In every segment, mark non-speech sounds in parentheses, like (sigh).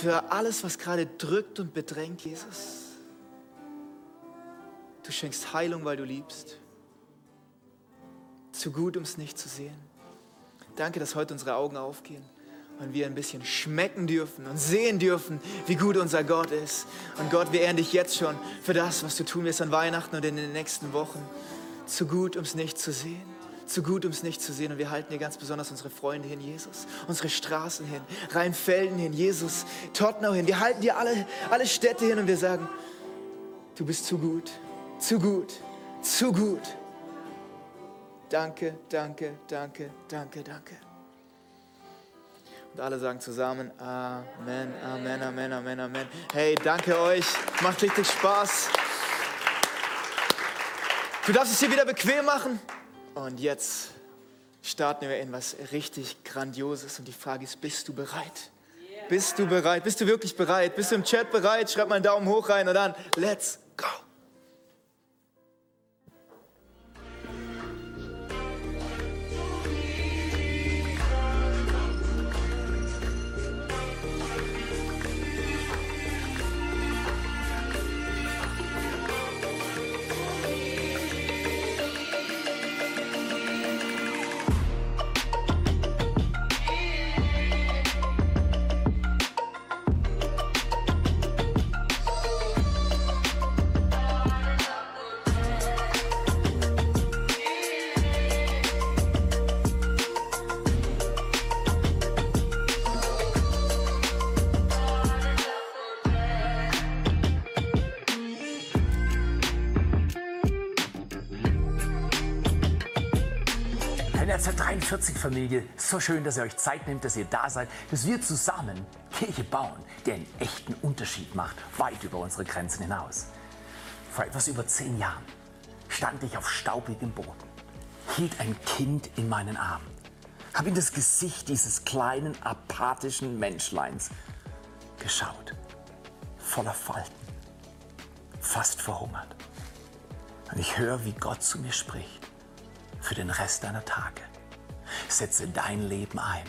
für alles, was gerade drückt und bedrängt, Jesus. Du schenkst Heilung, weil du liebst. Zu gut, um es nicht zu sehen. Danke, dass heute unsere Augen aufgehen und wir ein bisschen schmecken dürfen und sehen dürfen, wie gut unser Gott ist. Und Gott, wir ehren dich jetzt schon für das, was du tun wirst an Weihnachten und in den nächsten Wochen. Zu gut, um es nicht zu sehen. Zu gut, um es nicht zu sehen. Und wir halten dir ganz besonders unsere Freunde hin, Jesus. Unsere Straßen hin, Rheinfelden hin, Jesus, Tottenau hin. Wir halten dir alle, alle Städte hin und wir sagen, du bist zu gut, zu gut, zu gut. Danke, danke, danke, danke, danke. Und alle sagen zusammen Amen, Amen, Amen, Amen, Amen. Hey, danke euch. Macht richtig Spaß. Du darfst es dir wieder bequem machen. Und jetzt starten wir in was richtig Grandioses. Und die Frage ist, bist du bereit? Bist du bereit? Bist du wirklich bereit? Bist du im Chat bereit? Schreib mal einen Daumen hoch rein und dann, let's go. Netzwerk 43 Familie, so schön, dass ihr euch Zeit nehmt, dass ihr da seid, dass wir zusammen Kirche bauen, die einen echten Unterschied macht, weit über unsere Grenzen hinaus. Vor etwas über zehn Jahren stand ich auf staubigem Boden, hielt ein Kind in meinen Armen, habe in das Gesicht dieses kleinen, apathischen Menschleins geschaut, voller Falten, fast verhungert. Und ich höre, wie Gott zu mir spricht für den Rest deiner Tage. Setze dein Leben ein.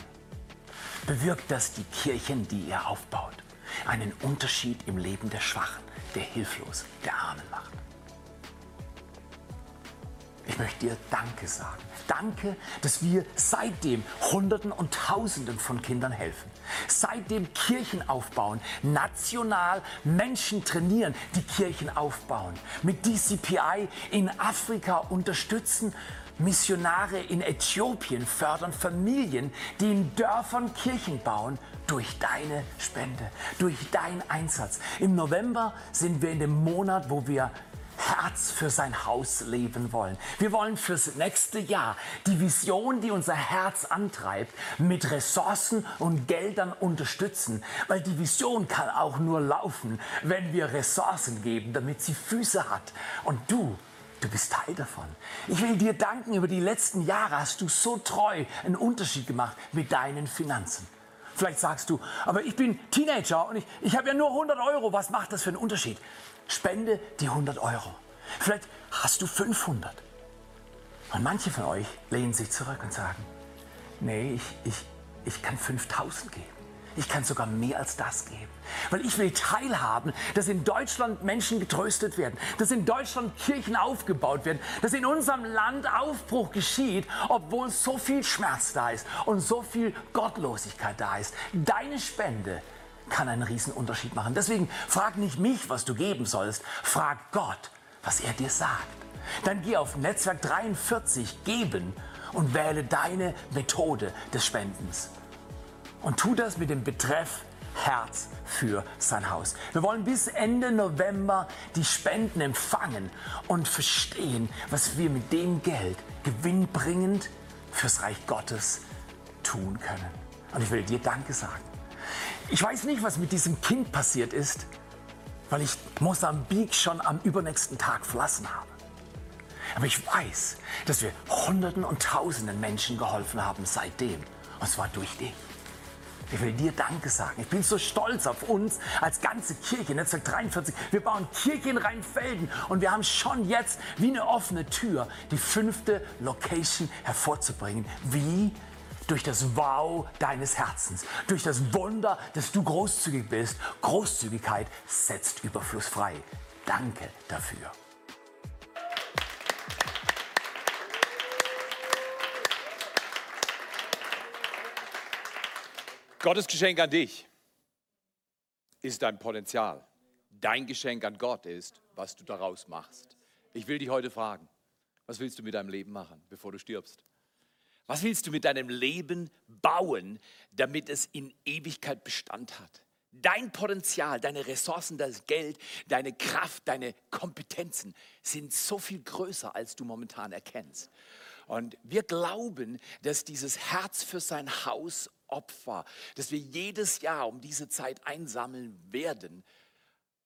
Bewirkt, dass die Kirchen, die ihr aufbaut, einen Unterschied im Leben der Schwachen, der Hilflosen, der Armen macht. Ich möchte dir Danke sagen. Danke, dass wir seitdem Hunderten und Tausenden von Kindern helfen. Seitdem Kirchen aufbauen, national Menschen trainieren, die Kirchen aufbauen. Mit DCPI in Afrika unterstützen, Missionare in Äthiopien fördern Familien, die in Dörfern Kirchen bauen, durch deine Spende, durch deinen Einsatz. Im November sind wir in dem Monat, wo wir Herz für sein Haus leben wollen. Wir wollen fürs nächste Jahr die Vision, die unser Herz antreibt, mit Ressourcen und Geldern unterstützen. Weil die Vision kann auch nur laufen, wenn wir Ressourcen geben, damit sie Füße hat. Und du Du bist Teil davon. Ich will dir danken, über die letzten Jahre hast du so treu einen Unterschied gemacht mit deinen Finanzen. Vielleicht sagst du, aber ich bin Teenager und ich, ich habe ja nur 100 Euro. Was macht das für einen Unterschied? Spende die 100 Euro. Vielleicht hast du 500. Und manche von euch lehnen sich zurück und sagen, nee, ich, ich, ich kann 5000 geben. Ich kann sogar mehr als das geben. Weil ich will teilhaben, dass in Deutschland Menschen getröstet werden, dass in Deutschland Kirchen aufgebaut werden, dass in unserem Land Aufbruch geschieht, obwohl so viel Schmerz da ist und so viel Gottlosigkeit da ist. Deine Spende kann einen Riesenunterschied machen. Deswegen frag nicht mich, was du geben sollst, frag Gott, was er dir sagt. Dann geh auf Netzwerk 43 geben und wähle deine Methode des Spendens. Und tu das mit dem Betreff Herz für sein Haus. Wir wollen bis Ende November die Spenden empfangen und verstehen, was wir mit dem Geld gewinnbringend fürs Reich Gottes tun können. Und ich will dir Danke sagen. Ich weiß nicht, was mit diesem Kind passiert ist, weil ich Mosambik schon am übernächsten Tag verlassen habe. Aber ich weiß, dass wir Hunderten und Tausenden Menschen geholfen haben seitdem. Und zwar durch dich. Ich will dir Danke sagen. Ich bin so stolz auf uns als ganze Kirche, Netzwerk 43. Wir bauen Kirche in Rheinfelden und wir haben schon jetzt wie eine offene Tür die fünfte Location hervorzubringen. Wie? durch das Wow deines Herzens, durch das Wunder, dass du großzügig bist. Großzügigkeit setzt Überfluss frei. Danke dafür. Gottes Geschenk an dich ist dein Potenzial. Dein Geschenk an Gott ist, was du daraus machst. Ich will dich heute fragen, was willst du mit deinem Leben machen, bevor du stirbst? Was willst du mit deinem Leben bauen, damit es in Ewigkeit Bestand hat? Dein Potenzial, deine Ressourcen, das Geld, deine Kraft, deine Kompetenzen sind so viel größer, als du momentan erkennst. Und wir glauben, dass dieses Herz für sein Haus Opfer, das wir jedes Jahr um diese Zeit einsammeln werden,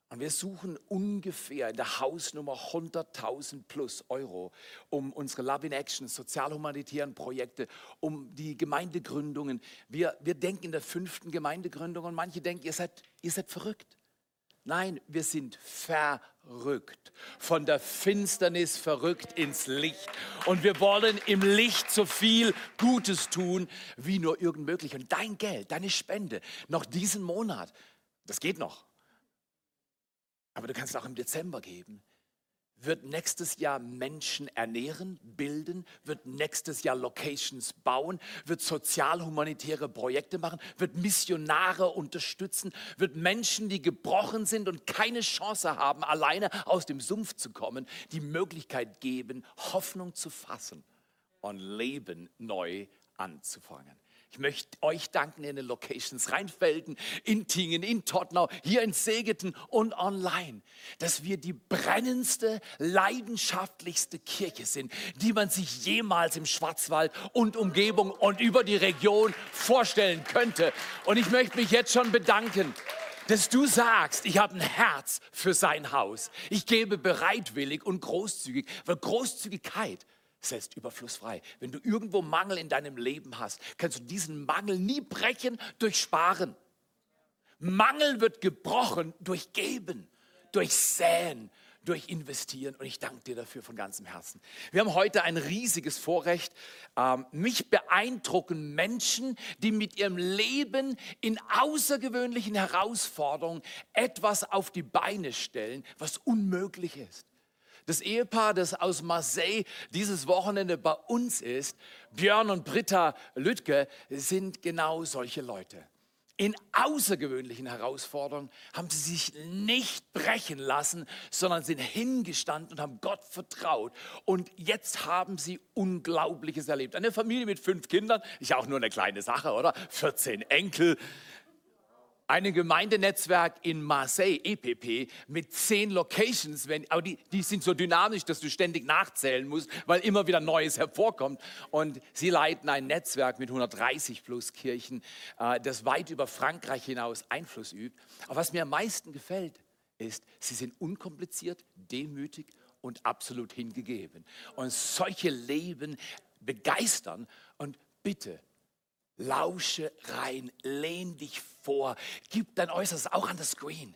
und wir suchen ungefähr in der Hausnummer 100.000 plus Euro, um unsere Love in Action, sozial-humanitären Projekte, um die Gemeindegründungen. Wir, wir denken in der fünften Gemeindegründung und manche denken, ihr seid, ihr seid verrückt. Nein, wir sind verrückt. Von der Finsternis verrückt ins Licht. Und wir wollen im Licht so viel Gutes tun, wie nur irgend möglich. Und dein Geld, deine Spende, noch diesen Monat, das geht noch aber du kannst auch im Dezember geben, wird nächstes Jahr Menschen ernähren, bilden, wird nächstes Jahr Locations bauen, wird sozial-humanitäre Projekte machen, wird Missionare unterstützen, wird Menschen, die gebrochen sind und keine Chance haben, alleine aus dem Sumpf zu kommen, die Möglichkeit geben, Hoffnung zu fassen und Leben neu anzufangen. Ich möchte euch danken in den Locations Rheinfelden, in Tingen, in Tottenau, hier in Segeten und online, dass wir die brennendste, leidenschaftlichste Kirche sind, die man sich jemals im Schwarzwald und Umgebung und über die Region vorstellen könnte. Und ich möchte mich jetzt schon bedanken dass du sagst, ich habe ein Herz für sein Haus. Ich gebe bereitwillig und großzügig, weil Großzügigkeit setzt Überfluss frei. Wenn du irgendwo Mangel in deinem Leben hast, kannst du diesen Mangel nie brechen durch Sparen. Mangel wird gebrochen durch Geben, durch Säen, durch Investieren. Und ich danke dir dafür von ganzem Herzen. Wir haben heute ein riesiges Vorrecht. Ähm, mich beeindrucken Menschen, die mit ihrem Leben in außergewöhnlichen Herausforderungen etwas auf die Beine stellen, was unmöglich ist. Das Ehepaar, das aus Marseille dieses Wochenende bei uns ist, Björn und Britta Lüttke, sind genau solche Leute. In außergewöhnlichen Herausforderungen haben sie sich nicht brechen lassen, sondern sind hingestanden und haben Gott vertraut. Und jetzt haben sie Unglaubliches erlebt. Eine Familie mit fünf Kindern, ist ja auch nur eine kleine Sache, oder? 14 Enkel, ein Gemeindenetzwerk in Marseille, EPP, mit zehn Locations, wenn, aber die, die sind so dynamisch, dass du ständig nachzählen musst, weil immer wieder Neues hervorkommt. Und sie leiten ein Netzwerk mit 130 plus Kirchen, äh, das weit über Frankreich hinaus Einfluss übt. Aber was mir am meisten gefällt, ist, sie sind unkompliziert, demütig und absolut hingegeben. Und solche Leben begeistern. Und bitte, Lausche rein, lehn dich vor, gib dein Äußeres auch an das Screen.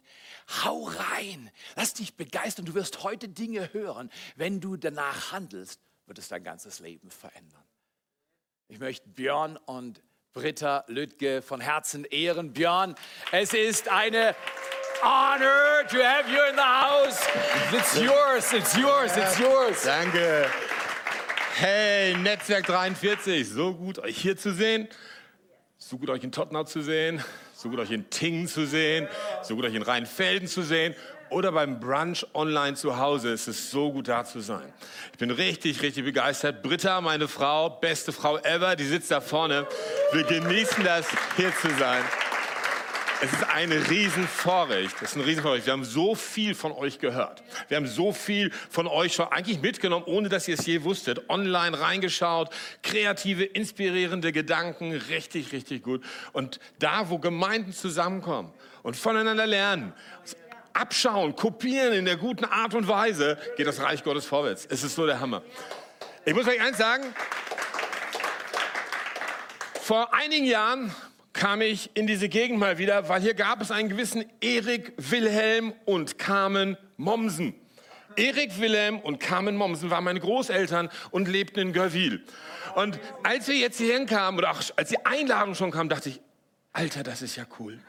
Hau rein, lass dich begeistern. Du wirst heute Dinge hören. Wenn du danach handelst, wird es dein ganzes Leben verändern. Ich möchte Björn und Britta Lüttke von Herzen ehren. Björn, es ist eine honor to have you in the house. It's yours, it's yours, it's yours. Danke. Hey, Netzwerk 43, so gut euch hier zu sehen, so gut euch in Tottenau zu sehen, so gut euch in Tingen zu sehen, so gut euch in Rheinfelden zu sehen oder beim Brunch online zu Hause. Es ist so gut da zu sein. Ich bin richtig, richtig begeistert. Britta, meine Frau, beste Frau ever, die sitzt da vorne. Wir genießen das, hier zu sein. Es ist ein Riesenvorrecht. Es ist ein Riesenvorrecht. Wir haben so viel von euch gehört. Wir haben so viel von euch schon eigentlich mitgenommen, ohne dass ihr es je wusstet. Online reingeschaut, kreative, inspirierende Gedanken, richtig, richtig gut. Und da, wo Gemeinden zusammenkommen und voneinander lernen, abschauen, kopieren in der guten Art und Weise, geht das Reich Gottes vorwärts. Es ist so der Hammer. Ich muss euch eins sagen. Vor einigen Jahren kam ich in diese Gegend mal wieder, weil hier gab es einen gewissen Erik Wilhelm und Carmen Mommsen. Erik Wilhelm und Carmen Mommsen waren meine Großeltern und lebten in Görwil. Und als wir jetzt hierhin kamen, oder auch als die Einladung schon kam, dachte ich, Alter, das ist ja cool.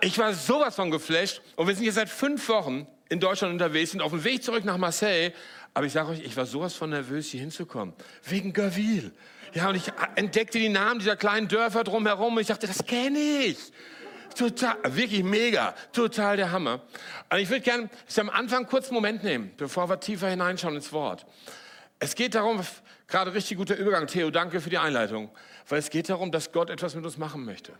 Ich war sowas von geflasht und wir sind jetzt seit fünf Wochen in Deutschland unterwegs, sind auf dem Weg zurück nach Marseille. Aber ich sage euch, ich war sowas von nervös, hier hinzukommen. Wegen Görwil. Ja, und ich entdeckte die Namen dieser kleinen Dörfer drumherum und ich dachte, das kenne ich. Total, wirklich mega, total der Hammer. Und ich würde gerne am Anfang kurz einen Moment nehmen, bevor wir tiefer hineinschauen ins Wort. Es geht darum, gerade richtig guter Übergang, Theo, danke für die Einleitung, weil es geht darum, dass Gott etwas mit uns machen möchte.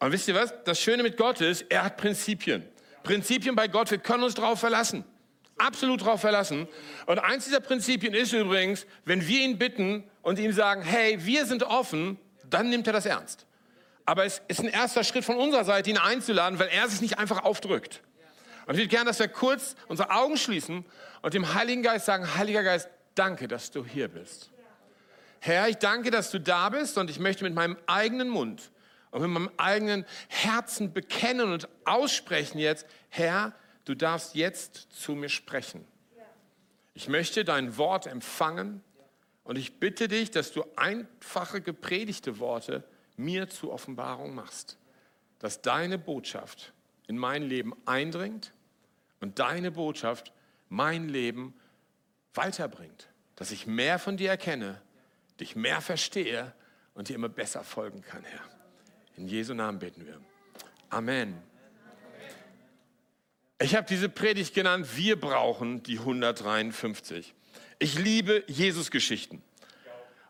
Und wisst ihr was? Das Schöne mit Gott ist, er hat Prinzipien. Prinzipien bei Gott, wir können uns darauf verlassen. Absolut darauf verlassen. Und eins dieser Prinzipien ist übrigens, wenn wir ihn bitten und ihm sagen, hey, wir sind offen, dann nimmt er das ernst. Aber es ist ein erster Schritt von unserer Seite, ihn einzuladen, weil er sich nicht einfach aufdrückt. Und ich würde gerne, dass wir kurz unsere Augen schließen und dem Heiligen Geist sagen, Heiliger Geist, danke, dass du hier bist. Herr, ich danke, dass du da bist und ich möchte mit meinem eigenen Mund und mit meinem eigenen Herzen bekennen und aussprechen jetzt, Herr, du darfst jetzt zu mir sprechen. Ich möchte dein Wort empfangen und ich bitte dich, dass du einfache gepredigte Worte mir zur Offenbarung machst, dass deine Botschaft in mein Leben eindringt und deine Botschaft mein Leben weiterbringt, dass ich mehr von dir erkenne, dich mehr verstehe und dir immer besser folgen kann, Herr. In Jesu Namen beten wir. Amen. Ich habe diese Predigt genannt, wir brauchen die 153. Ich liebe Jesus-Geschichten.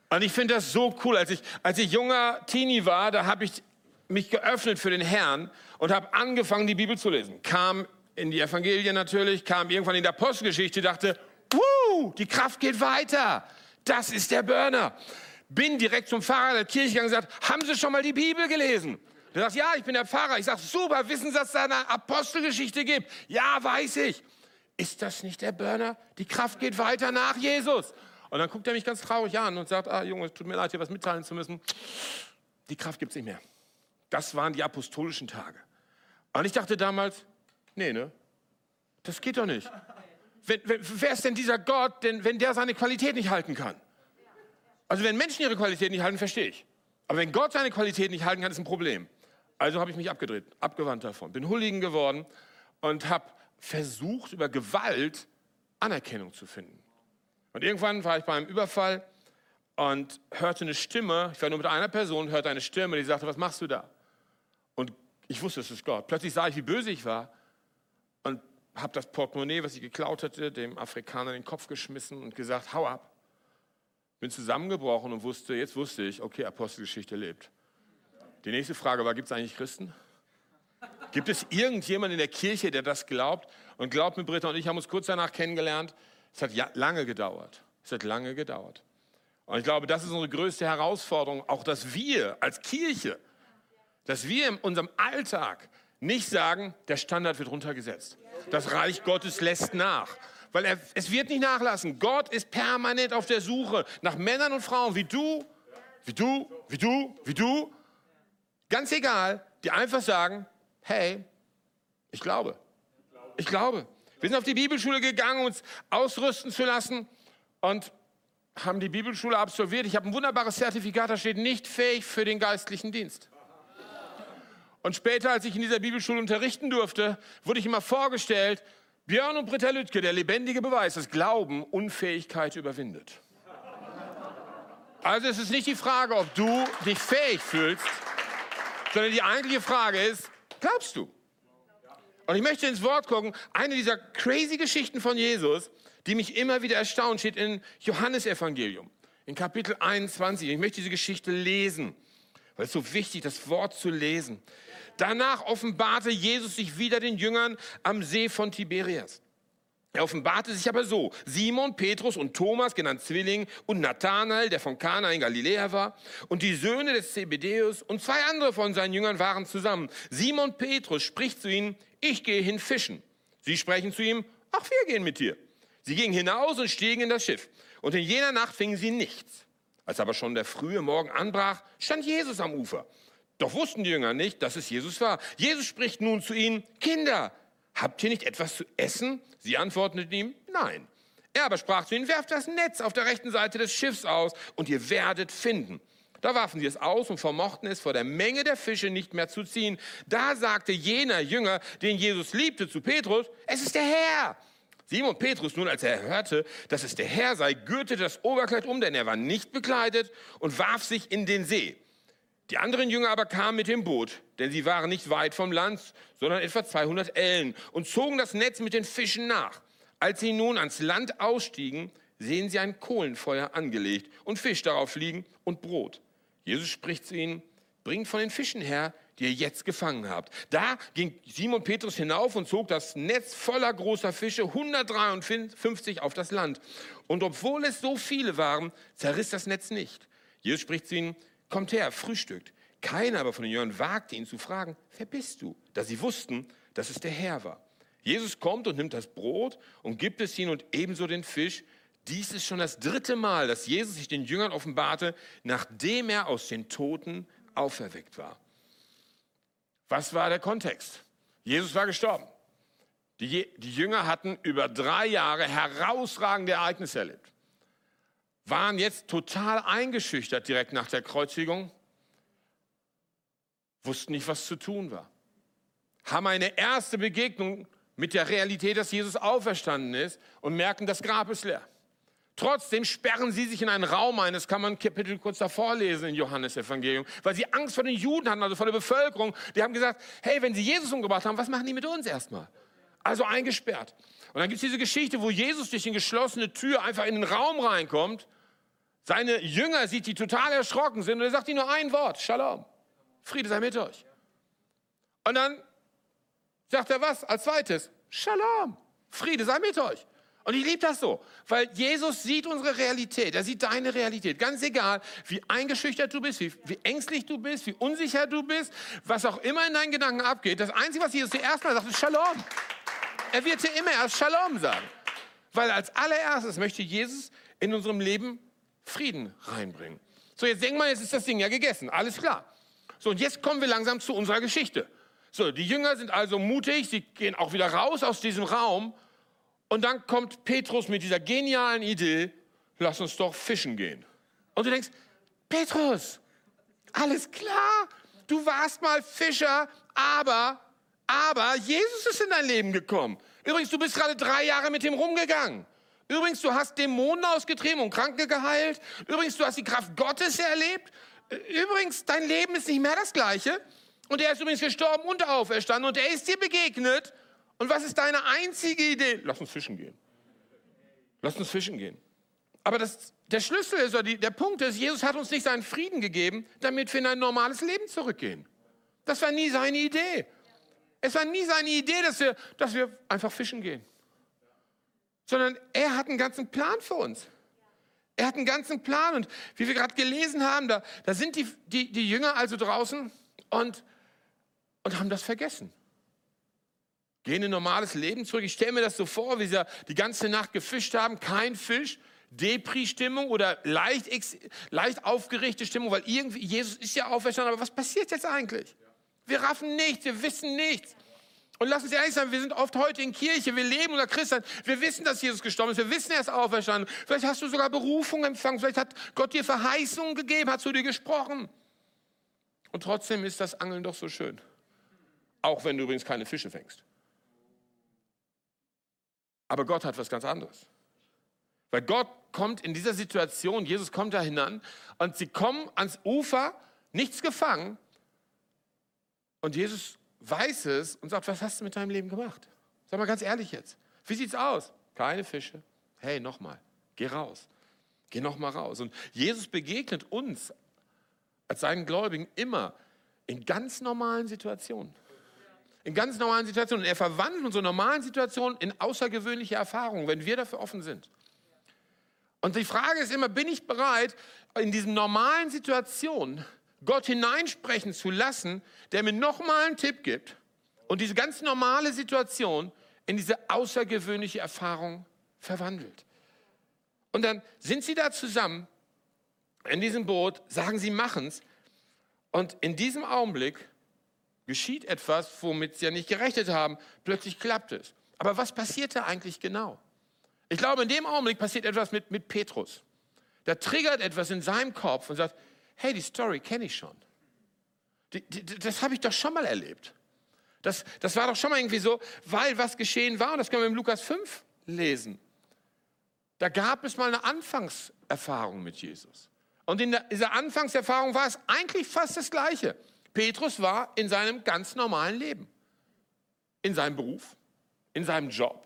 Und ich finde das so cool. Als ich, als ich junger Teenie war, da habe ich mich geöffnet für den Herrn und habe angefangen, die Bibel zu lesen. Kam in die Evangelien natürlich, kam irgendwann in der Apostelgeschichte, dachte, Wuh, die Kraft geht weiter. Das ist der Burner bin direkt zum Pfarrer der Kirche gegangen und gesagt, haben Sie schon mal die Bibel gelesen? Der sagt, ja, ich bin der Pfarrer. Ich sage, super, wissen Sie, dass es da eine Apostelgeschichte gibt? Ja, weiß ich. Ist das nicht der Burner? Die Kraft geht weiter nach Jesus. Und dann guckt er mich ganz traurig an und sagt, ah Junge, es tut mir leid, dir was mitteilen zu müssen. Die Kraft gibt es nicht mehr. Das waren die apostolischen Tage. Und ich dachte damals, nee, ne? Das geht doch nicht. Wenn, wenn, wer ist denn dieser Gott, denn, wenn der seine Qualität nicht halten kann? Also wenn Menschen ihre Qualität nicht halten, verstehe ich. Aber wenn Gott seine Qualität nicht halten kann, ist ein Problem. Also habe ich mich abgedreht, abgewandt davon, bin Hulligen geworden und habe versucht, über Gewalt Anerkennung zu finden. Und irgendwann war ich bei einem Überfall und hörte eine Stimme, ich war nur mit einer Person, hörte eine Stimme, die sagte, was machst du da? Und ich wusste, es ist Gott. Plötzlich sah ich, wie böse ich war und habe das Portemonnaie, was ich geklaut hatte, dem Afrikaner in den Kopf geschmissen und gesagt, hau ab. Bin zusammengebrochen und wusste, jetzt wusste ich, okay, Apostelgeschichte lebt. Die nächste Frage war, gibt es eigentlich Christen? Gibt es irgendjemanden in der Kirche, der das glaubt? Und glaubt mir, Britta und ich haben uns kurz danach kennengelernt. Es hat lange gedauert. Es hat lange gedauert. Und ich glaube, das ist unsere größte Herausforderung, auch dass wir als Kirche, dass wir in unserem Alltag nicht sagen, der Standard wird runtergesetzt. Das Reich Gottes lässt nach weil er, es wird nicht nachlassen. Gott ist permanent auf der Suche nach Männern und Frauen wie du, wie du, wie du, wie du. Ganz egal, die einfach sagen, hey, ich glaube. Ich glaube. Wir sind auf die Bibelschule gegangen, uns ausrüsten zu lassen und haben die Bibelschule absolviert. Ich habe ein wunderbares Zertifikat, da steht nicht fähig für den geistlichen Dienst. Und später, als ich in dieser Bibelschule unterrichten durfte, wurde ich immer vorgestellt, Björn und Britta Lüttke, der lebendige Beweis, dass Glauben Unfähigkeit überwindet. Also es ist nicht die Frage, ob du dich fähig fühlst, sondern die eigentliche Frage ist, glaubst du? Und ich möchte ins Wort gucken, eine dieser crazy Geschichten von Jesus, die mich immer wieder erstaunt, steht in Johannesevangelium, in Kapitel 21. Ich möchte diese Geschichte lesen, weil es so wichtig, ist, das Wort zu lesen. Danach offenbarte Jesus sich wieder den Jüngern am See von Tiberias. Er offenbarte sich aber so. Simon, Petrus und Thomas, genannt Zwilling, und Nathanael, der von Kana in Galiläa war, und die Söhne des Zebedeus und zwei andere von seinen Jüngern waren zusammen. Simon Petrus spricht zu ihnen, ich gehe hin fischen. Sie sprechen zu ihm, ach, wir gehen mit dir. Sie gingen hinaus und stiegen in das Schiff. Und in jener Nacht fingen sie nichts. Als aber schon der frühe Morgen anbrach, stand Jesus am Ufer. Doch wussten die Jünger nicht, dass es Jesus war. Jesus spricht nun zu ihnen, Kinder, habt ihr nicht etwas zu essen? Sie antworteten ihm, nein. Er aber sprach zu ihnen, werft das Netz auf der rechten Seite des Schiffs aus und ihr werdet finden. Da warfen sie es aus und vermochten es vor der Menge der Fische nicht mehr zu ziehen. Da sagte jener Jünger, den Jesus liebte, zu Petrus, es ist der Herr. Simon Petrus nun, als er hörte, dass es der Herr sei, gürtete das Oberkleid um, denn er war nicht bekleidet, und warf sich in den See. Die anderen Jünger aber kamen mit dem Boot, denn sie waren nicht weit vom Land, sondern etwa 200 Ellen, und zogen das Netz mit den Fischen nach. Als sie nun ans Land ausstiegen, sehen sie ein Kohlenfeuer angelegt und Fisch darauf liegen und Brot. Jesus spricht zu ihnen, bringt von den Fischen her, die ihr jetzt gefangen habt. Da ging Simon Petrus hinauf und zog das Netz voller großer Fische, 153 auf das Land. Und obwohl es so viele waren, zerriss das Netz nicht. Jesus spricht zu ihnen, kommt her, frühstückt. Keiner aber von den Jüngern wagte ihn zu fragen, wer bist du? Da sie wussten, dass es der Herr war. Jesus kommt und nimmt das Brot und gibt es ihnen und ebenso den Fisch. Dies ist schon das dritte Mal, dass Jesus sich den Jüngern offenbarte, nachdem er aus den Toten auferweckt war. Was war der Kontext? Jesus war gestorben. Die, die Jünger hatten über drei Jahre herausragende Ereignisse erlebt. Waren jetzt total eingeschüchtert direkt nach der Kreuzigung. Wussten nicht, was zu tun war. Haben eine erste Begegnung mit der Realität, dass Jesus auferstanden ist und merken, das Grab ist leer. Trotzdem sperren sie sich in einen Raum ein, das kann man Kapitel kurz davor lesen in Johannes Evangelium, weil sie Angst vor den Juden hatten, also vor der Bevölkerung. Die haben gesagt, hey, wenn sie Jesus umgebracht haben, was machen die mit uns erstmal? Also eingesperrt. Und dann gibt es diese Geschichte, wo Jesus durch die geschlossene Tür einfach in den Raum reinkommt. Seine Jünger sieht, die total erschrocken sind und er sagt ihnen nur ein Wort, Shalom, Friede sei mit euch. Und dann sagt er was als zweites? Shalom, Friede sei mit euch. Und ich liebe das so, weil Jesus sieht unsere Realität. Er sieht deine Realität. Ganz egal, wie eingeschüchtert du bist, wie, wie ängstlich du bist, wie unsicher du bist, was auch immer in deinen Gedanken abgeht. Das Einzige, was Jesus zuerst mal sagt, ist Shalom. Er wird dir immer erst Shalom sagen. Weil als allererstes möchte Jesus in unserem Leben Frieden reinbringen. So, jetzt denk mal, jetzt ist das Ding ja gegessen. Alles klar. So, und jetzt kommen wir langsam zu unserer Geschichte. So, die Jünger sind also mutig, sie gehen auch wieder raus aus diesem Raum und dann kommt Petrus mit dieser genialen Idee, lass uns doch fischen gehen. Und du denkst, Petrus, alles klar, du warst mal Fischer, aber, aber Jesus ist in dein Leben gekommen. Übrigens, du bist gerade drei Jahre mit ihm rumgegangen. Übrigens, du hast Dämonen ausgetrieben und Kranke geheilt. Übrigens, du hast die Kraft Gottes erlebt. Übrigens, dein Leben ist nicht mehr das gleiche. Und er ist übrigens gestorben und auferstanden und er ist dir begegnet. Und was ist deine einzige Idee? Lass uns fischen gehen. Lass uns fischen gehen. Aber das, der Schlüssel ist, oder die, der Punkt ist, Jesus hat uns nicht seinen Frieden gegeben, damit wir in ein normales Leben zurückgehen. Das war nie seine Idee. Es war nie seine Idee, dass wir, dass wir einfach fischen gehen. Sondern er hat einen ganzen Plan für uns. Er hat einen ganzen Plan. Und wie wir gerade gelesen haben, da, da sind die, die, die Jünger also draußen und, und haben das vergessen gehen in ein normales Leben zurück. Ich stelle mir das so vor, wie sie die ganze Nacht gefischt haben, kein Fisch, Depri-Stimmung oder leicht, leicht aufgerichtete Stimmung, weil irgendwie, Jesus ist ja auferstanden, aber was passiert jetzt eigentlich? Wir raffen nichts, wir wissen nichts. Und lass uns ehrlich sein, wir sind oft heute in Kirche, wir leben unter Christen, wir wissen, dass Jesus gestorben ist, wir wissen, er ist auferstanden. Vielleicht hast du sogar Berufung empfangen, vielleicht hat Gott dir Verheißungen gegeben, hat zu dir gesprochen. Und trotzdem ist das Angeln doch so schön. Auch wenn du übrigens keine Fische fängst. Aber Gott hat was ganz anderes. Weil Gott kommt in dieser Situation, Jesus kommt da hinan und sie kommen ans Ufer, nichts gefangen. Und Jesus weiß es und sagt, was hast du mit deinem Leben gemacht? Sag mal ganz ehrlich jetzt. Wie sieht's aus? Keine Fische. Hey, nochmal, geh raus. Geh nochmal raus. Und Jesus begegnet uns als seinen Gläubigen immer in ganz normalen Situationen in ganz normalen Situationen. Und er verwandelt unsere normalen Situationen in außergewöhnliche Erfahrungen, wenn wir dafür offen sind. Und die Frage ist immer, bin ich bereit, in diesen normalen Situationen Gott hineinsprechen zu lassen, der mir nochmal einen Tipp gibt und diese ganz normale Situation in diese außergewöhnliche Erfahrung verwandelt. Und dann sind sie da zusammen in diesem Boot, sagen sie, machen's. Und in diesem Augenblick geschieht etwas, womit sie ja nicht gerechnet haben. Plötzlich klappt es. Aber was passierte eigentlich genau? Ich glaube, in dem Augenblick passiert etwas mit, mit Petrus. Da triggert etwas in seinem Kopf und sagt, hey, die Story kenne ich schon. Die, die, das habe ich doch schon mal erlebt. Das, das war doch schon mal irgendwie so, weil was geschehen war, und das können wir im Lukas 5 lesen. Da gab es mal eine Anfangserfahrung mit Jesus. Und in dieser Anfangserfahrung war es eigentlich fast das Gleiche. Petrus war in seinem ganz normalen Leben, in seinem Beruf, in seinem Job.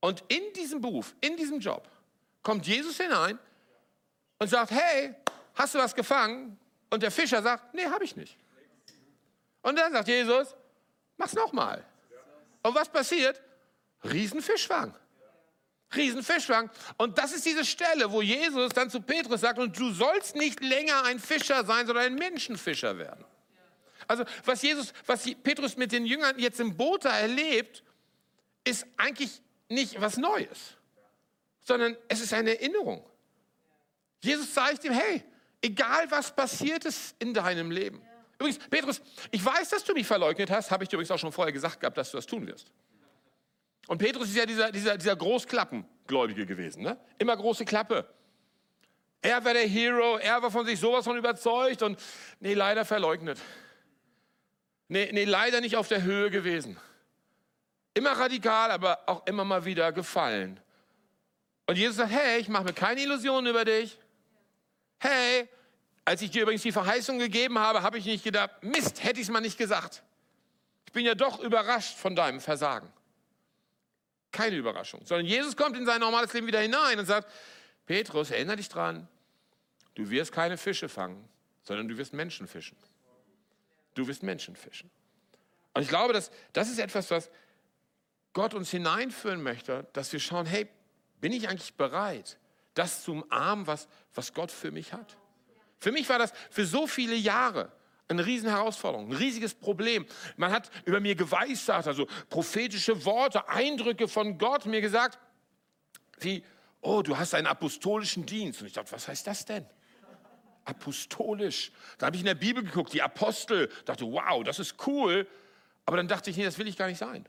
Und in diesem Beruf, in diesem Job, kommt Jesus hinein und sagt, hey, hast du was gefangen? Und der Fischer sagt, nee, habe ich nicht. Und dann sagt Jesus, mach's nochmal. Und was passiert? Riesenfischfang. Riesenfischfang. Und das ist diese Stelle, wo Jesus dann zu Petrus sagt, und du sollst nicht länger ein Fischer sein, sondern ein Menschenfischer werden. Also was Jesus, was Petrus mit den Jüngern jetzt im Boot erlebt, ist eigentlich nicht was Neues, sondern es ist eine Erinnerung. Jesus zeigt ihm, hey, egal was passiert ist in deinem Leben. Übrigens, Petrus, ich weiß, dass du mich verleugnet hast, habe ich dir übrigens auch schon vorher gesagt gehabt, dass du das tun wirst. Und Petrus ist ja dieser, dieser, dieser Großklappengläubige gewesen, ne? immer große Klappe. Er war der Hero, er war von sich sowas von überzeugt und nee, leider verleugnet. Nee, nee, leider nicht auf der Höhe gewesen. Immer radikal, aber auch immer mal wieder gefallen. Und Jesus sagt, hey, ich mache mir keine Illusionen über dich. Hey, als ich dir übrigens die Verheißung gegeben habe, habe ich nicht gedacht, Mist, hätte ich es mal nicht gesagt. Ich bin ja doch überrascht von deinem Versagen. Keine Überraschung, sondern Jesus kommt in sein normales Leben wieder hinein und sagt, Petrus, erinnere dich dran, du wirst keine Fische fangen, sondern du wirst Menschen fischen. Du wirst Menschen fischen. Und ich glaube, dass, das ist etwas, was Gott uns hineinführen möchte, dass wir schauen, hey, bin ich eigentlich bereit, das zu umarmen, was, was Gott für mich hat? Für mich war das für so viele Jahre eine riesen Herausforderung, ein riesiges Problem. Man hat über mir geweissagt, also prophetische Worte, Eindrücke von Gott mir gesagt, wie, oh, du hast einen apostolischen Dienst. Und ich dachte, was heißt das denn? Apostolisch. Da habe ich in der Bibel geguckt, die Apostel, dachte, wow, das ist cool. Aber dann dachte ich, nee, das will ich gar nicht sein.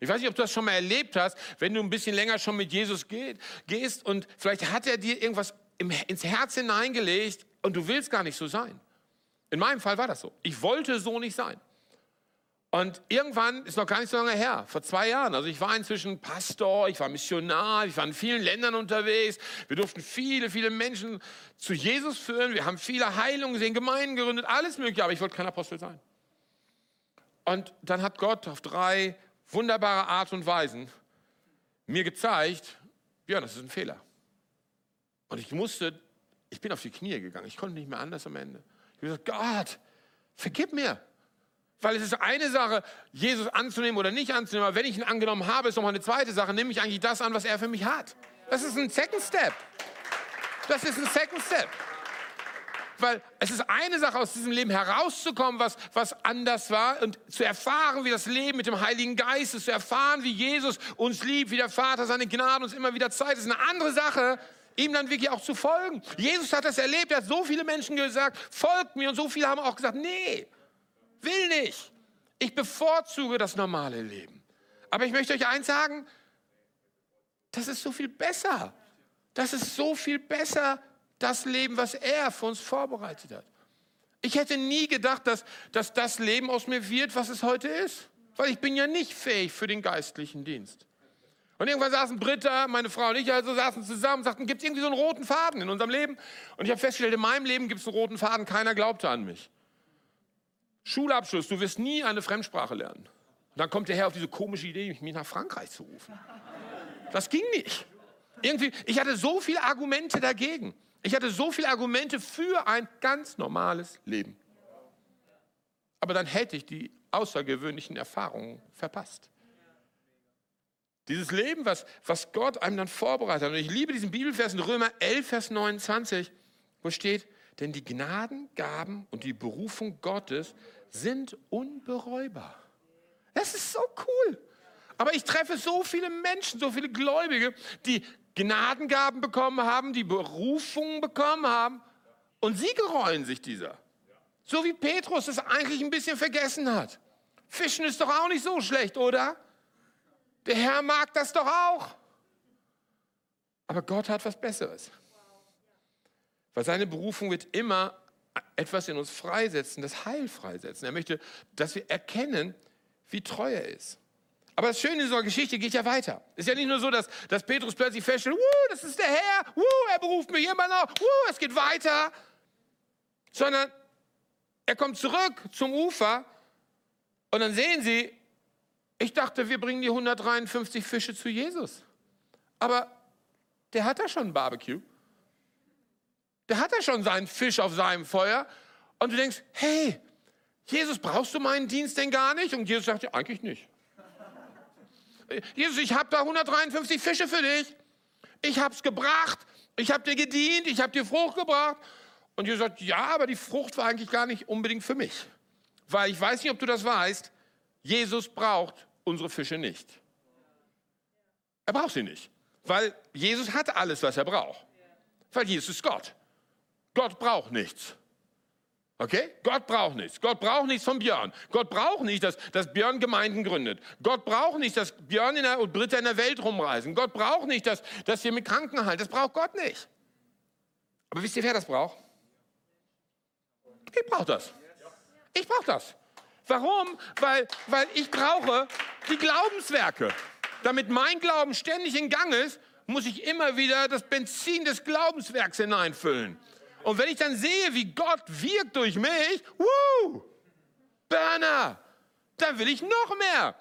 Ich weiß nicht, ob du das schon mal erlebt hast, wenn du ein bisschen länger schon mit Jesus geht, gehst und vielleicht hat er dir irgendwas im, ins Herz hineingelegt und du willst gar nicht so sein. In meinem Fall war das so. Ich wollte so nicht sein. Und irgendwann, ist noch gar nicht so lange her, vor zwei Jahren, also ich war inzwischen Pastor, ich war Missionar, ich war in vielen Ländern unterwegs, wir durften viele, viele Menschen zu Jesus führen, wir haben viele Heilungen gesehen, Gemeinden gegründet, alles mögliche, aber ich wollte kein Apostel sein. Und dann hat Gott auf drei wunderbare Art und Weisen mir gezeigt, ja, das ist ein Fehler. Und ich musste, ich bin auf die Knie gegangen, ich konnte nicht mehr anders am Ende. Ich habe gesagt, Gott, vergib mir. Weil es ist eine Sache, Jesus anzunehmen oder nicht anzunehmen, aber wenn ich ihn angenommen habe, ist nochmal eine zweite Sache, nehme ich eigentlich das an, was er für mich hat. Das ist ein Second Step. Das ist ein Second Step. Weil es ist eine Sache, aus diesem Leben herauszukommen, was, was anders war und zu erfahren, wie das Leben mit dem Heiligen Geist ist, zu erfahren, wie Jesus uns liebt, wie der Vater seine Gnade uns immer wieder zeigt. Das ist eine andere Sache, ihm dann wirklich auch zu folgen. Jesus hat das erlebt, er hat so viele Menschen gesagt, folgt mir und so viele haben auch gesagt, nee, will nicht. Ich bevorzuge das normale Leben. Aber ich möchte euch eins sagen, das ist so viel besser. Das ist so viel besser, das Leben, was er für uns vorbereitet hat. Ich hätte nie gedacht, dass, dass das Leben aus mir wird, was es heute ist. Weil ich bin ja nicht fähig für den geistlichen Dienst. Und irgendwann saßen Britta, meine Frau und ich, also saßen zusammen und sagten, gibt es irgendwie so einen roten Faden in unserem Leben? Und ich habe festgestellt, in meinem Leben gibt es einen roten Faden, keiner glaubte an mich. Schulabschluss, du wirst nie eine Fremdsprache lernen. Und dann kommt der Herr auf diese komische Idee, mich nach Frankreich zu rufen. Das ging nicht. Irgendwie, ich hatte so viele Argumente dagegen. Ich hatte so viele Argumente für ein ganz normales Leben. Aber dann hätte ich die außergewöhnlichen Erfahrungen verpasst. Dieses Leben, was, was Gott einem dann vorbereitet hat. Und ich liebe diesen Bibelvers in Römer 11, Vers 29, wo steht, denn die Gnadengaben und die Berufung Gottes sind unbereubar. Das ist so cool. Aber ich treffe so viele Menschen, so viele Gläubige, die Gnadengaben bekommen haben, die Berufungen bekommen haben und sie gereuen sich dieser. So wie Petrus es eigentlich ein bisschen vergessen hat. Fischen ist doch auch nicht so schlecht, oder? Der Herr mag das doch auch. Aber Gott hat was Besseres. Weil seine Berufung wird immer etwas in uns freisetzen, das Heil freisetzen. Er möchte, dass wir erkennen, wie treu er ist. Aber das Schöne in dieser Geschichte geht ja weiter. Ist ja nicht nur so, dass, dass Petrus plötzlich feststellt, das ist der Herr, wuh, er beruft mich immer noch, wuh, es geht weiter. Sondern er kommt zurück zum Ufer und dann sehen sie, ich dachte, wir bringen die 153 Fische zu Jesus. Aber der hat da schon ein Barbecue. Der hat da schon seinen Fisch auf seinem Feuer. Und du denkst, hey, Jesus, brauchst du meinen Dienst denn gar nicht? Und Jesus sagt, ja, eigentlich nicht. Jesus, ich habe da 153 Fische für dich. Ich habe es gebracht. Ich habe dir gedient. Ich habe dir Frucht gebracht. Und Jesus sagt, ja, aber die Frucht war eigentlich gar nicht unbedingt für mich. Weil ich weiß nicht, ob du das weißt. Jesus braucht unsere Fische nicht. Er braucht sie nicht. Weil Jesus hat alles, was er braucht. Weil Jesus ist Gott. Gott braucht nichts. Okay? Gott braucht nichts. Gott braucht nichts von Björn. Gott braucht nicht, dass, dass Björn Gemeinden gründet. Gott braucht nicht, dass Björn in der, und Britta in der Welt rumreisen. Gott braucht nicht, dass, dass wir mit Kranken halten. Das braucht Gott nicht. Aber wisst ihr, wer das braucht? Ich brauche das. Ich brauche das. Warum? Weil, weil ich brauche die Glaubenswerke. Damit mein Glauben ständig in Gang ist, muss ich immer wieder das Benzin des Glaubenswerks hineinfüllen. Und wenn ich dann sehe, wie Gott wirkt durch mich, wuh, Burner, dann will ich noch mehr.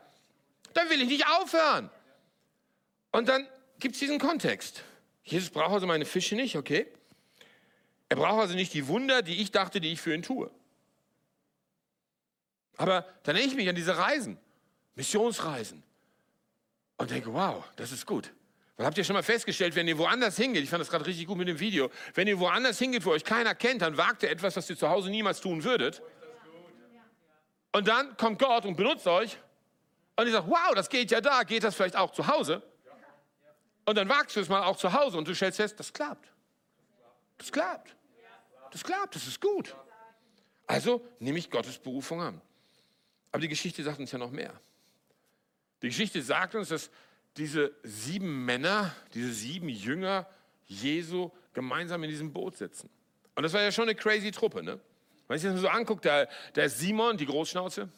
Dann will ich nicht aufhören. Und dann gibt es diesen Kontext. Jesus braucht also meine Fische nicht, okay? Er braucht also nicht die Wunder, die ich dachte, die ich für ihn tue. Aber dann erinnere ich mich an diese Reisen, Missionsreisen, und denke, wow, das ist gut. Weil habt ihr schon mal festgestellt, wenn ihr woanders hingeht, ich fand das gerade richtig gut mit dem Video, wenn ihr woanders hingeht, wo euch keiner kennt, dann wagt ihr etwas, was ihr zu Hause niemals tun würdet. Und dann kommt Gott und benutzt euch. Und ihr sagt, wow, das geht ja da, geht das vielleicht auch zu Hause? Und dann wagst du es mal auch zu Hause und du stellst fest, das klappt. Das klappt. Das klappt, das ist gut. Also nehme ich Gottes Berufung an. Aber die Geschichte sagt uns ja noch mehr. Die Geschichte sagt uns, dass diese sieben Männer, diese sieben Jünger Jesu gemeinsam in diesem Boot sitzen. Und das war ja schon eine crazy Truppe, ne? Wenn ich das so anguckt, der, der Simon, die Großschnauze,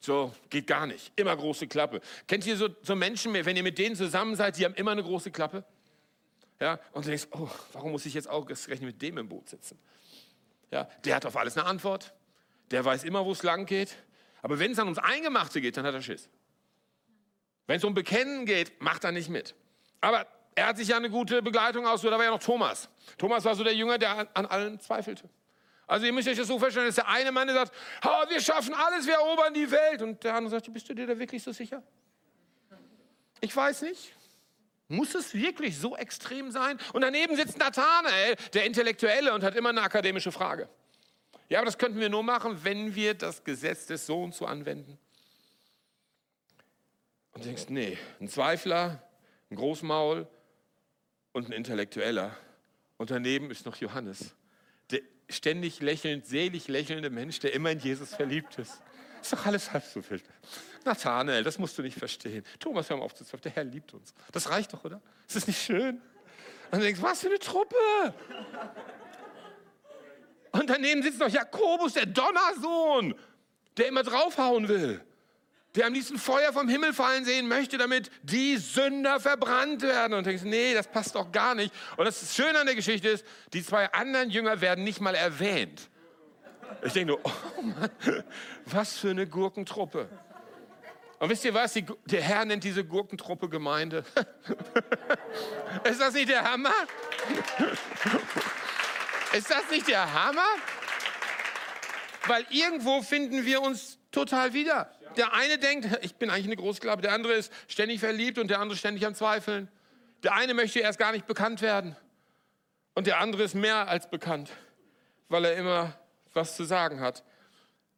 so geht gar nicht. Immer große Klappe. Kennt ihr so, so Menschen, wenn ihr mit denen zusammen seid, die haben immer eine große Klappe? Ja, und du denkst, oh, warum muss ich jetzt auch gerechnet mit dem im Boot sitzen? Ja, der hat auf alles eine Antwort. Der weiß immer, wo es lang geht. Aber wenn es an uns Eingemachte geht, dann hat er Schiss. Wenn es um Bekennen geht, macht er nicht mit. Aber er hat sich ja eine gute Begleitung ausgesucht. Da war ja noch Thomas. Thomas war so der Jünger, der an, an allem zweifelte. Also ihr müsst euch das so vorstellen, dass der eine Mann der sagt, oh, wir schaffen alles, wir erobern die Welt. Und der andere sagt, bist du dir da wirklich so sicher? Ich weiß nicht. Muss es wirklich so extrem sein? Und daneben sitzt Nathanael, der Intellektuelle, und hat immer eine akademische Frage. Ja, aber das könnten wir nur machen, wenn wir das Gesetz des Sohns so anwenden. Und denkst, nee, ein Zweifler, ein Großmaul und ein Intellektueller. Und daneben ist noch Johannes, der ständig lächelnd, selig lächelnde Mensch, der immer in Jesus verliebt ist. Ist doch alles halb so wild. Nathanael, das musst du nicht verstehen. Thomas, hör mal auf der Herr liebt uns. Das reicht doch, oder? Ist das nicht schön? Und du denkst, was für eine Truppe! Und daneben sitzt noch Jakobus, der Donnersohn, der immer draufhauen will der am liebsten Feuer vom Himmel fallen sehen möchte, damit die Sünder verbrannt werden. Und du denkst, nee, das passt doch gar nicht. Und das Schöne an der Geschichte ist, die zwei anderen Jünger werden nicht mal erwähnt. Ich denke nur, oh Mann, (laughs) was für eine Gurkentruppe. Und wisst ihr was? Die, der Herr nennt diese Gurkentruppe Gemeinde. (laughs) ist das nicht der Hammer? (laughs) ist das nicht der Hammer? Weil irgendwo finden wir uns total wieder. Der eine denkt, ich bin eigentlich eine Großklappe, der andere ist ständig verliebt und der andere ständig am Zweifeln. Der eine möchte erst gar nicht bekannt werden und der andere ist mehr als bekannt, weil er immer was zu sagen hat.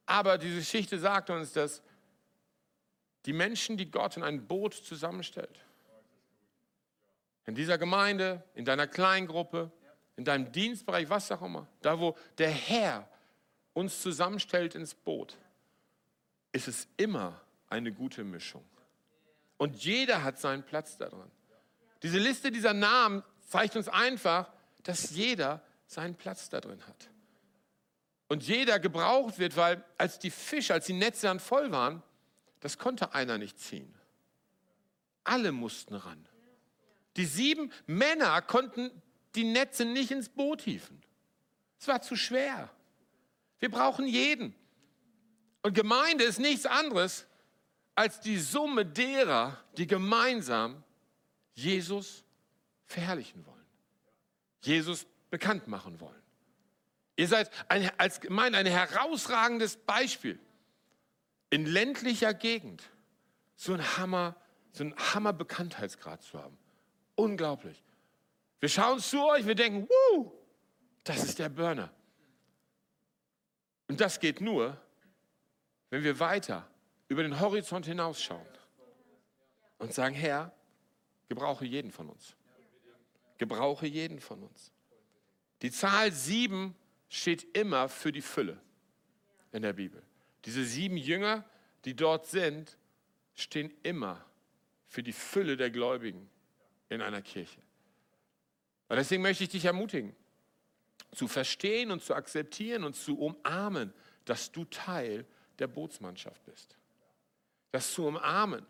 Aber diese Geschichte sagt uns, dass die Menschen, die Gott in ein Boot zusammenstellt, in dieser Gemeinde, in deiner Kleingruppe, in deinem Dienstbereich, was auch immer, da wo der Herr uns zusammenstellt ins Boot, ist es immer eine gute Mischung. Und jeder hat seinen Platz daran. Diese Liste dieser Namen zeigt uns einfach, dass jeder seinen Platz da drin hat. Und jeder gebraucht wird, weil als die Fische, als die Netze dann voll waren, das konnte einer nicht ziehen. Alle mussten ran. Die sieben Männer konnten die Netze nicht ins Boot hieven. Es war zu schwer. Wir brauchen jeden. Und Gemeinde ist nichts anderes als die Summe derer, die gemeinsam Jesus verherrlichen wollen. Jesus bekannt machen wollen. Ihr seid ein, als Gemeinde ein herausragendes Beispiel in ländlicher Gegend so ein Hammer, so ein Hammer Bekanntheitsgrad zu haben. Unglaublich. Wir schauen zu euch, wir denken, wuh, das ist der Burner. Und das geht nur, wenn wir weiter über den Horizont hinausschauen und sagen, Herr, gebrauche jeden von uns. Gebrauche jeden von uns. Die Zahl sieben steht immer für die Fülle in der Bibel. Diese sieben Jünger, die dort sind, stehen immer für die Fülle der Gläubigen in einer Kirche. Und deswegen möchte ich dich ermutigen, zu verstehen und zu akzeptieren und zu umarmen, dass du Teil der Bootsmannschaft bist. Das zu umarmen,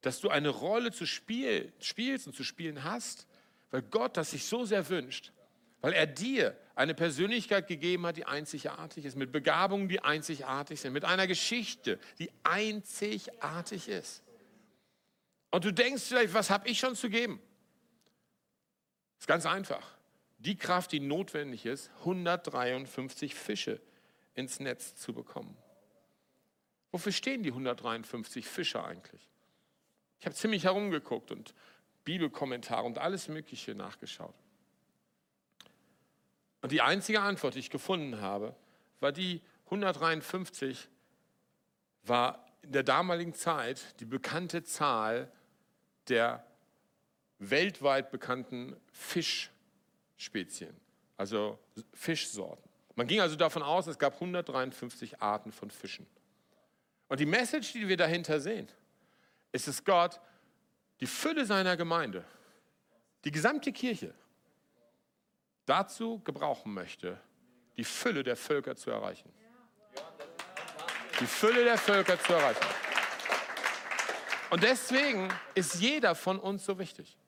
dass du eine Rolle zu spielen, spielst und zu spielen hast, weil Gott das sich so sehr wünscht, weil er dir eine Persönlichkeit gegeben hat, die einzigartig ist, mit Begabungen, die einzigartig sind, mit einer Geschichte, die einzigartig ist. Und du denkst vielleicht, was habe ich schon zu geben? Ist ganz einfach. Die Kraft, die notwendig ist, 153 Fische ins Netz zu bekommen. Wofür stehen die 153 Fische eigentlich? Ich habe ziemlich herumgeguckt und Bibelkommentare und alles Mögliche nachgeschaut. Und die einzige Antwort, die ich gefunden habe, war die 153 war in der damaligen Zeit die bekannte Zahl der weltweit bekannten Fischspezien, also Fischsorten. Man ging also davon aus, es gab 153 Arten von Fischen. Und die Message, die wir dahinter sehen, ist, dass Gott die Fülle seiner Gemeinde, die gesamte Kirche, dazu gebrauchen möchte, die Fülle der Völker zu erreichen. Die Fülle der Völker zu erreichen. Und deswegen ist jeder von uns so wichtig.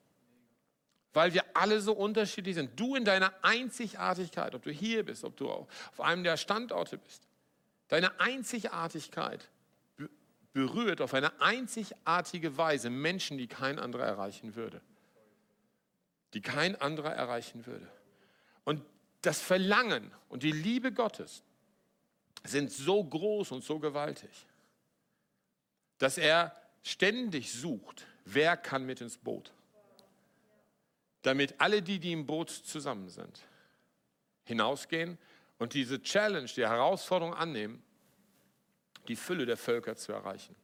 Weil wir alle so unterschiedlich sind. Du in deiner Einzigartigkeit, ob du hier bist, ob du auf einem der Standorte bist, deine Einzigartigkeit berührt auf eine einzigartige Weise Menschen, die kein anderer erreichen würde. Die kein anderer erreichen würde. Und das Verlangen und die Liebe Gottes sind so groß und so gewaltig, dass er ständig sucht, wer kann mit ins Boot. Damit alle die, die im Boot zusammen sind, hinausgehen und diese Challenge, die Herausforderung annehmen, die Fülle der Völker zu erreichen.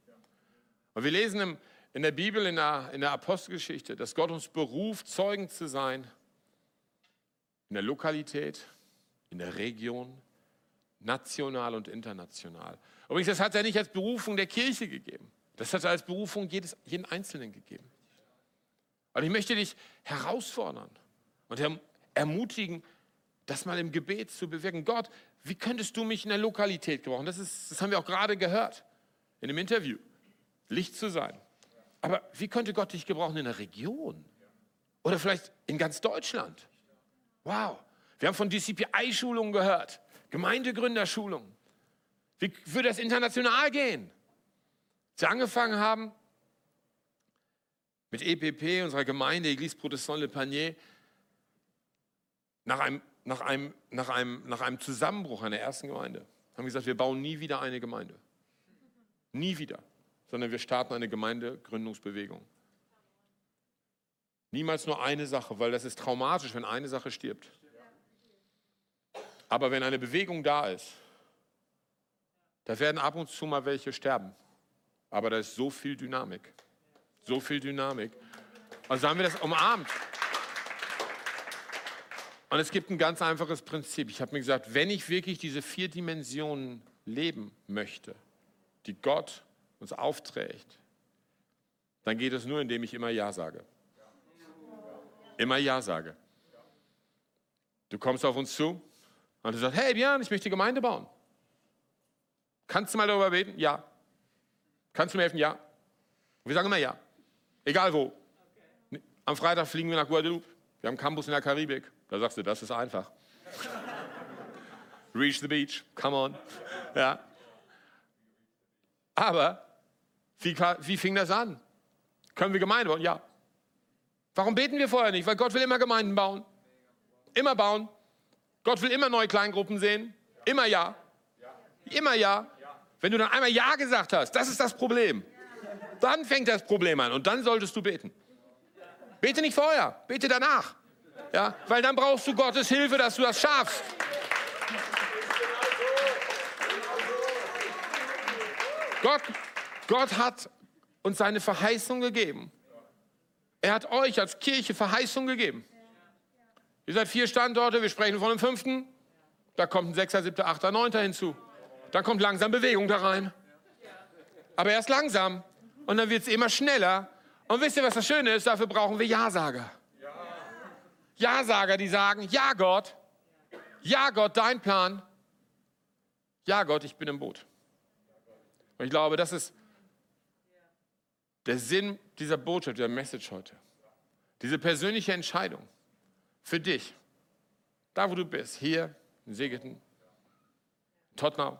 Und wir lesen in der Bibel, in der, in der Apostelgeschichte, dass Gott uns beruft, Zeugen zu sein in der Lokalität, in der Region, national und international. Übrigens, das hat er nicht als Berufung der Kirche gegeben. Das hat er als Berufung jedes, jeden Einzelnen gegeben. Und ich möchte dich herausfordern und ermutigen, das mal im Gebet zu bewirken. Gott, wie könntest du mich in der Lokalität gebrauchen? Das, ist, das haben wir auch gerade gehört in dem Interview. Licht zu sein. Aber wie könnte Gott dich gebrauchen in der Region? Oder vielleicht in ganz Deutschland? Wow. Wir haben von DCPI-Schulungen gehört, Gemeindegründerschulungen. Wie würde das international gehen? Wir angefangen haben mit EPP, unserer Gemeinde, Église Protestant Le Panier, nach einem, nach, einem, nach, einem, nach einem Zusammenbruch einer ersten Gemeinde, haben wir gesagt, wir bauen nie wieder eine Gemeinde. Nie wieder. Sondern wir starten eine Gemeindegründungsbewegung. Niemals nur eine Sache, weil das ist traumatisch, wenn eine Sache stirbt. Aber wenn eine Bewegung da ist, da werden ab und zu mal welche sterben. Aber da ist so viel Dynamik. So viel Dynamik. Also haben wir das umarmt. Und es gibt ein ganz einfaches Prinzip. Ich habe mir gesagt, wenn ich wirklich diese vier Dimensionen leben möchte, die Gott uns aufträgt, dann geht es nur, indem ich immer Ja sage. Immer Ja sage. Du kommst auf uns zu und du sagst, hey Björn, ich möchte Gemeinde bauen. Kannst du mal darüber beten? Ja. Kannst du mir helfen? Ja. Wir sagen immer ja. Egal wo. Am Freitag fliegen wir nach Guadeloupe. Wir haben Campus in der Karibik. Da sagst du, das ist einfach. (laughs) Reach the beach, come on. Ja. Aber wie, wie fing das an? Können wir Gemeinde bauen? Ja. Warum beten wir vorher nicht? Weil Gott will immer Gemeinden bauen. Immer bauen. Gott will immer neue Kleingruppen sehen. Immer ja. Immer ja. Wenn du dann einmal Ja gesagt hast, das ist das Problem. Dann fängt das Problem an und dann solltest du beten. Bete nicht vorher, bete danach. Ja, weil dann brauchst du Gottes Hilfe, dass du das schaffst. Gott, Gott hat uns seine Verheißung gegeben. Er hat euch als Kirche Verheißung gegeben. Ihr seid vier Standorte, wir sprechen von einem fünften. Da kommt ein sechster, siebter, achter, neunter hinzu. Dann kommt langsam Bewegung da rein. Aber erst langsam. Und dann wird es immer schneller. Und wisst ihr, was das Schöne ist? Dafür brauchen wir Ja-Sager. Ja-Sager, die sagen, ja Gott, ja Gott, dein Plan. Ja Gott, ich bin im Boot. Und ich glaube, das ist der Sinn dieser Botschaft, der Message heute. Diese persönliche Entscheidung für dich, da wo du bist, hier in Segeten, in Tottenau,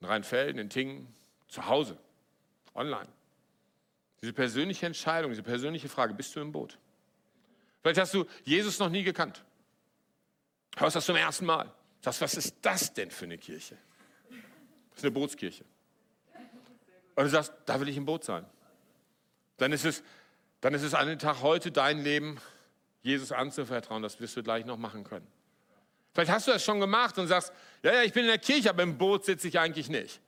in Rheinfelden, in Tingen, zu Hause, online. Diese persönliche Entscheidung, diese persönliche Frage, bist du im Boot? Vielleicht hast du Jesus noch nie gekannt. Hörst das zum ersten Mal. Sagst, was ist das denn für eine Kirche? Das ist eine Bootskirche. Und du sagst, da will ich im Boot sein. Dann ist es, dann ist es an dem Tag heute dein Leben, Jesus anzuvertrauen. Das wirst du gleich noch machen können. Vielleicht hast du das schon gemacht und sagst, ja, ja, ich bin in der Kirche, aber im Boot sitze ich eigentlich nicht.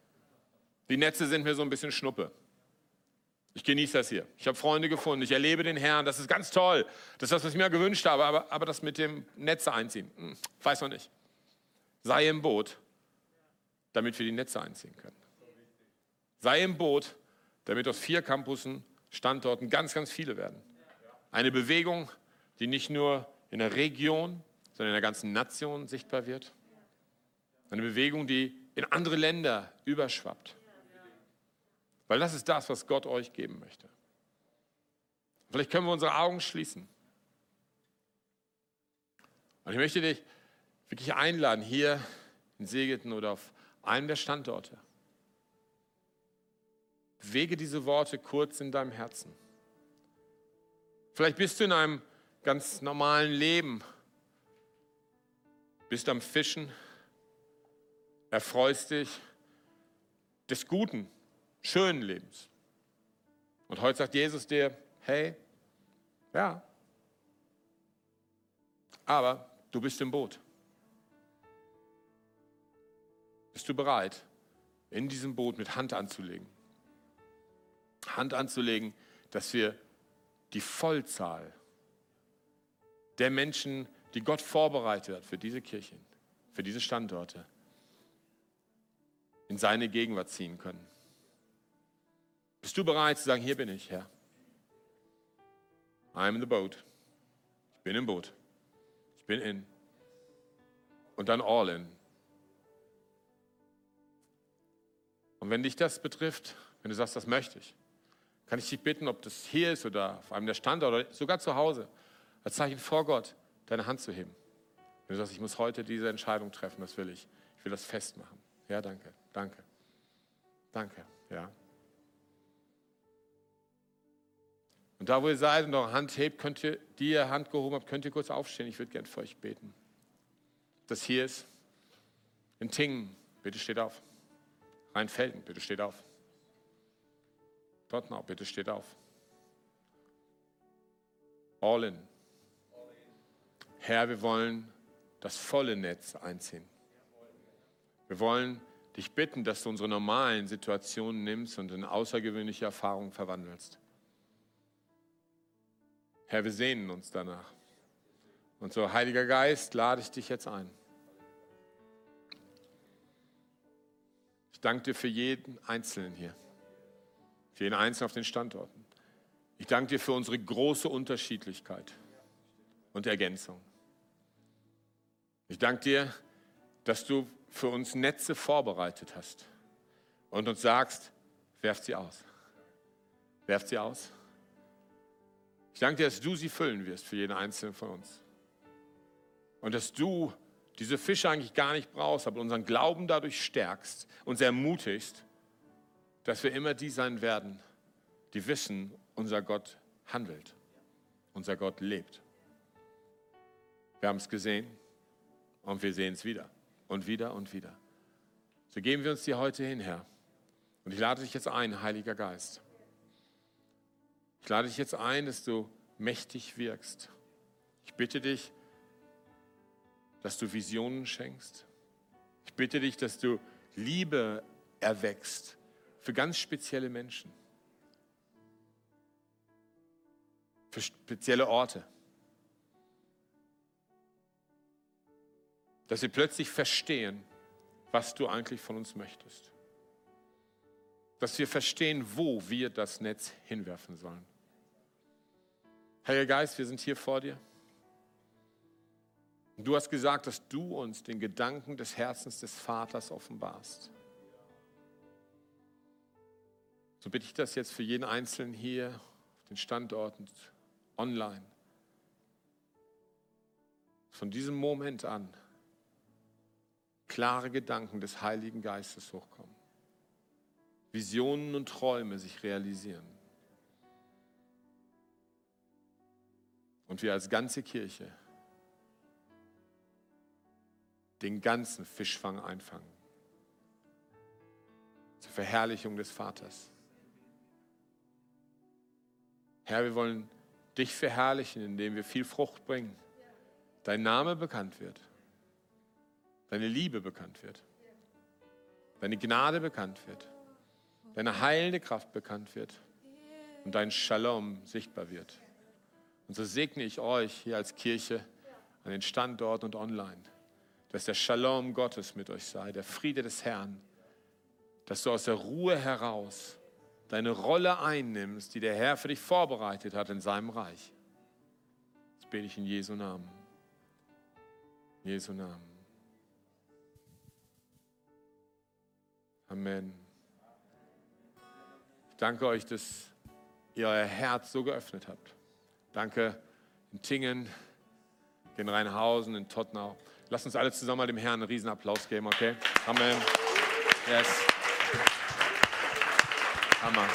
Die Netze sind mir so ein bisschen Schnuppe. Ich genieße das hier. Ich habe Freunde gefunden. Ich erlebe den Herrn. Das ist ganz toll. Das ist das, was ich mir gewünscht habe. Aber, aber das mit dem Netze einziehen, hm, weiß noch nicht. Sei im Boot, damit wir die Netze einziehen können. Sei im Boot, damit aus vier Campussen, Standorten ganz, ganz viele werden. Eine Bewegung, die nicht nur in der Region, sondern in der ganzen Nation sichtbar wird. Eine Bewegung, die in andere Länder überschwappt. Weil das ist das, was Gott euch geben möchte. Vielleicht können wir unsere Augen schließen. Und ich möchte dich wirklich einladen, hier in Segeten oder auf einem der Standorte. Bewege diese Worte kurz in deinem Herzen. Vielleicht bist du in einem ganz normalen Leben, bist am Fischen, erfreust dich des Guten, schönen Lebens. Und heute sagt Jesus dir, hey, ja, aber du bist im Boot. Bist du bereit, in diesem Boot mit Hand anzulegen? Hand anzulegen, dass wir die Vollzahl der Menschen, die Gott vorbereitet hat für diese Kirchen, für diese Standorte, in seine Gegenwart ziehen können. Bist du bereit zu sagen, hier bin ich, Herr? I'm in the boat. Ich bin im Boot. Ich bin in. Und dann all in. Und wenn dich das betrifft, wenn du sagst, das möchte ich, kann ich dich bitten, ob das hier ist oder auf einem der Standorte oder sogar zu Hause, als Zeichen vor Gott, deine Hand zu heben. Wenn du sagst, ich muss heute diese Entscheidung treffen, das will ich. Ich will das festmachen. Ja, danke, danke, danke, ja. Und da, wo ihr seid und eure Hand hebt, könnt ihr, die ihr Hand gehoben habt, könnt ihr kurz aufstehen. Ich würde gerne für euch beten. Das hier ist in Tingen, bitte steht auf. Rheinfelden, bitte steht auf. Dortnau, bitte steht auf. All in. Herr, wir wollen das volle Netz einziehen. Wir wollen dich bitten, dass du unsere normalen Situationen nimmst und in außergewöhnliche Erfahrungen verwandelst. Herr, wir sehnen uns danach. Und so, Heiliger Geist, lade ich dich jetzt ein. Ich danke dir für jeden Einzelnen hier, für jeden Einzelnen auf den Standorten. Ich danke dir für unsere große Unterschiedlichkeit und Ergänzung. Ich danke dir, dass du für uns Netze vorbereitet hast und uns sagst, werft sie aus. Werft sie aus. Ich danke dir, dass du sie füllen wirst für jeden Einzelnen von uns. Und dass du diese Fische eigentlich gar nicht brauchst, aber unseren Glauben dadurch stärkst, uns ermutigst, dass wir immer die sein werden, die wissen, unser Gott handelt, unser Gott lebt. Wir haben es gesehen und wir sehen es wieder und wieder und wieder. So geben wir uns dir heute hin, Herr. Und ich lade dich jetzt ein, Heiliger Geist. Ich lade dich jetzt ein, dass du mächtig wirkst. Ich bitte dich, dass du Visionen schenkst. Ich bitte dich, dass du Liebe erwächst für ganz spezielle Menschen, für spezielle Orte. Dass sie plötzlich verstehen, was du eigentlich von uns möchtest. Dass wir verstehen, wo wir das Netz hinwerfen sollen. Heiliger Geist, wir sind hier vor dir. Und du hast gesagt, dass du uns den Gedanken des Herzens des Vaters offenbarst. So bitte ich das jetzt für jeden Einzelnen hier auf den Standorten online. Von diesem Moment an klare Gedanken des Heiligen Geistes hochkommen. Visionen und Träume sich realisieren. Und wir als ganze Kirche den ganzen Fischfang einfangen. Zur Verherrlichung des Vaters. Herr, wir wollen dich verherrlichen, indem wir viel Frucht bringen. Dein Name bekannt wird. Deine Liebe bekannt wird. Deine Gnade bekannt wird. Deine heilende Kraft bekannt wird. Und dein Shalom sichtbar wird. Und so segne ich euch hier als Kirche an den Standorten und online dass der Shalom Gottes mit euch sei, der Friede des Herrn, dass du aus der Ruhe heraus deine Rolle einnimmst, die der Herr für dich vorbereitet hat in seinem Reich. Das bete ich in Jesu Namen. In Jesu Namen. Amen. Danke euch, dass ihr euer Herz so geöffnet habt. Danke in Tingen, in Rheinhausen, in Tottenau. Lass uns alle zusammen mal dem Herrn einen riesen Applaus geben, okay? Amen. Yes. Hammer.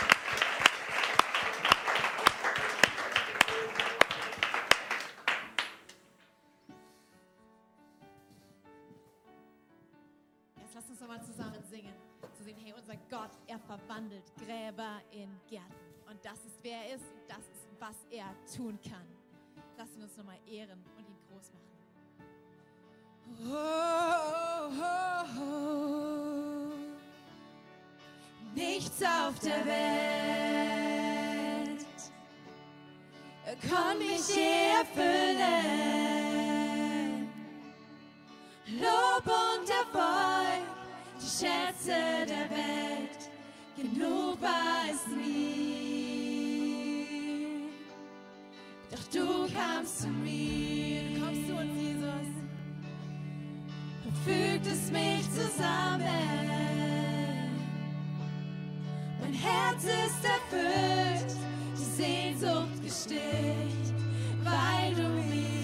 Zusammen singen. Zu sehen, hey, unser Gott, er verwandelt Gräber in Gärten. Und das ist, wer er ist, und das ist, was er tun kann. Lass uns nochmal ehren und ihn groß machen. Nichts auf der Welt kann mich erfüllen. Lob und Erfolg, Schätze der Welt, genug war es nie. Doch du kamst zu mir, du kommst zu uns, Jesus fügt es mich zusammen. Mein Herz ist erfüllt, die Sehnsucht gestillt, weil du mich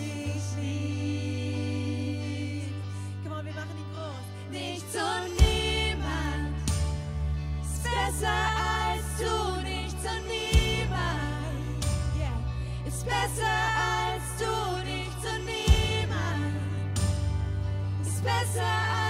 besser als du. Nichts und niemand ist besser als du. Nichts und niemand ist besser als,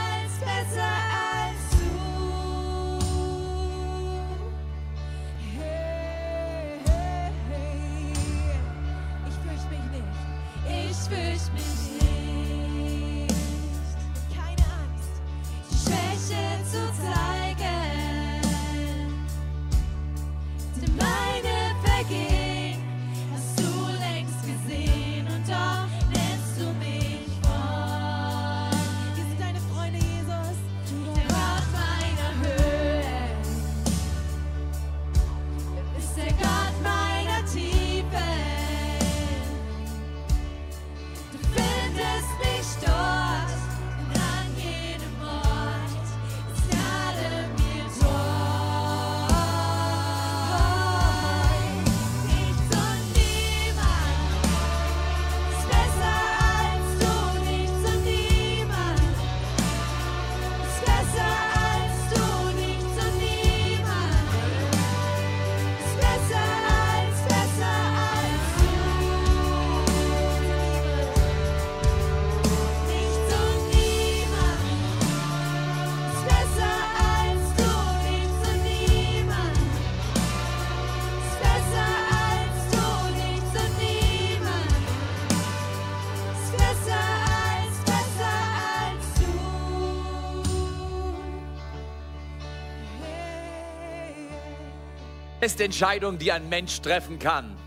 beste Entscheidung, die ein Mensch treffen kann,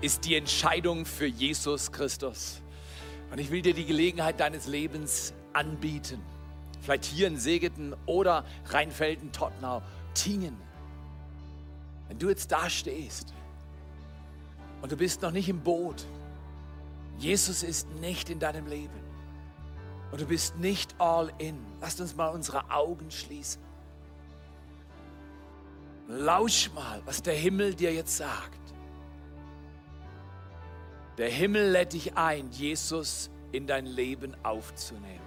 ist die Entscheidung für Jesus Christus. Und ich will dir die Gelegenheit deines Lebens anbieten. Vielleicht hier in Segeten oder Rheinfelden, Tottenau, Tingen. Wenn du jetzt da stehst und du bist noch nicht im Boot, Jesus ist nicht in deinem Leben und du bist nicht all in, lasst uns mal unsere Augen schließen. Lausch mal, was der Himmel dir jetzt sagt. Der Himmel lädt dich ein, Jesus in dein Leben aufzunehmen.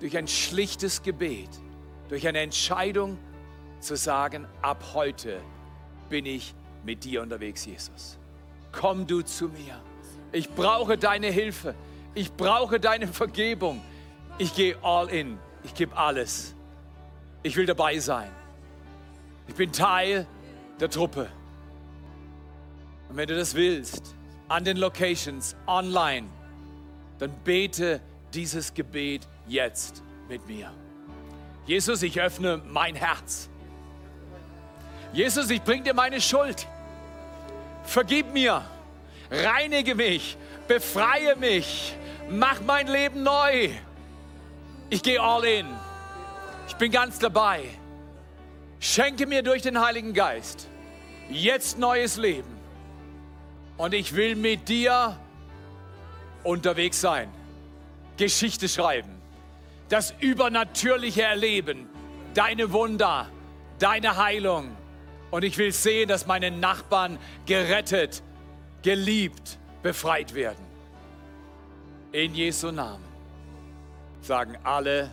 Durch ein schlichtes Gebet, durch eine Entscheidung zu sagen, ab heute bin ich mit dir unterwegs, Jesus. Komm du zu mir. Ich brauche deine Hilfe. Ich brauche deine Vergebung. Ich gehe all in. Ich gebe alles. Ich will dabei sein. Ich bin Teil der Truppe. Und wenn du das willst, an den Locations, online, dann bete dieses Gebet jetzt mit mir. Jesus, ich öffne mein Herz. Jesus, ich bringe dir meine Schuld. Vergib mir, reinige mich, befreie mich, mach mein Leben neu. Ich gehe all in. Ich bin ganz dabei. Schenke mir durch den Heiligen Geist jetzt neues Leben. Und ich will mit dir unterwegs sein, Geschichte schreiben, das Übernatürliche erleben, deine Wunder, deine Heilung. Und ich will sehen, dass meine Nachbarn gerettet, geliebt, befreit werden. In Jesu Namen sagen alle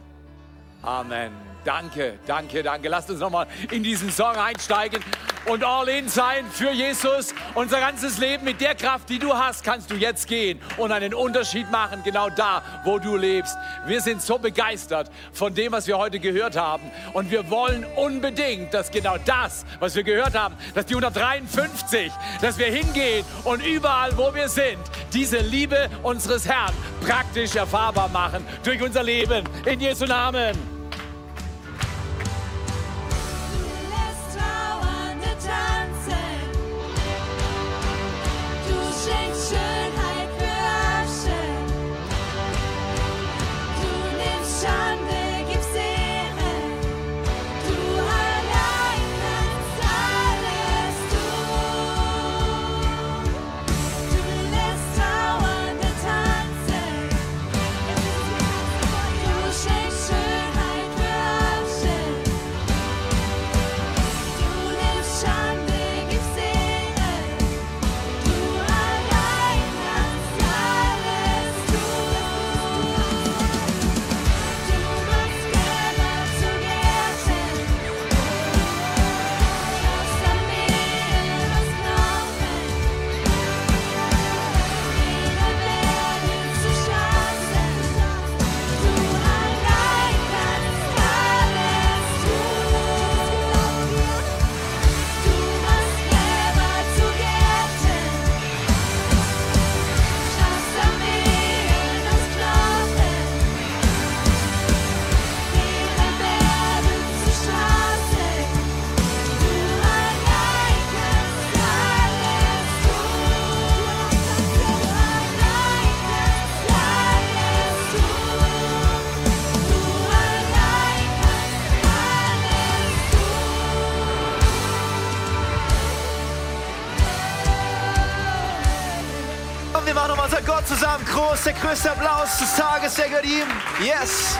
Amen. Danke, danke, danke. Lasst uns nochmal in diesen Song einsteigen und all in sein für Jesus. Unser ganzes Leben mit der Kraft, die du hast, kannst du jetzt gehen und einen Unterschied machen, genau da, wo du lebst. Wir sind so begeistert von dem, was wir heute gehört haben. Und wir wollen unbedingt, dass genau das, was wir gehört haben, dass die 153, dass wir hingehen und überall, wo wir sind, diese Liebe unseres Herrn praktisch erfahrbar machen durch unser Leben. In Jesu Namen. Und wir machen nochmal unser Gott zusammen groß. Der größte Applaus des Tages, der gehört ihm. Yes.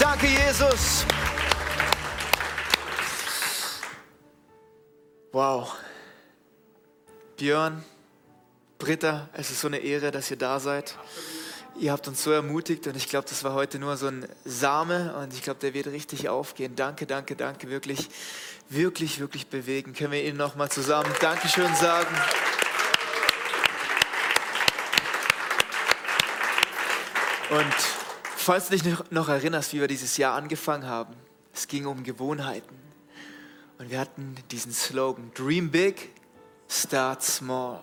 Danke, Jesus. Wow. Björn, Britta, es ist so eine Ehre, dass ihr da seid. Ihr habt uns so ermutigt und ich glaube, das war heute nur so ein Same und ich glaube, der wird richtig aufgehen. Danke, danke, danke, wirklich, wirklich, wirklich bewegen. Können wir Ihnen nochmal zusammen Dankeschön sagen? Und falls du dich noch- erinnerst, wie wir dieses Jahr angefangen haben, es ging um Gewohnheiten. Und wir hatten diesen Slogan, Dream Big, Start Small.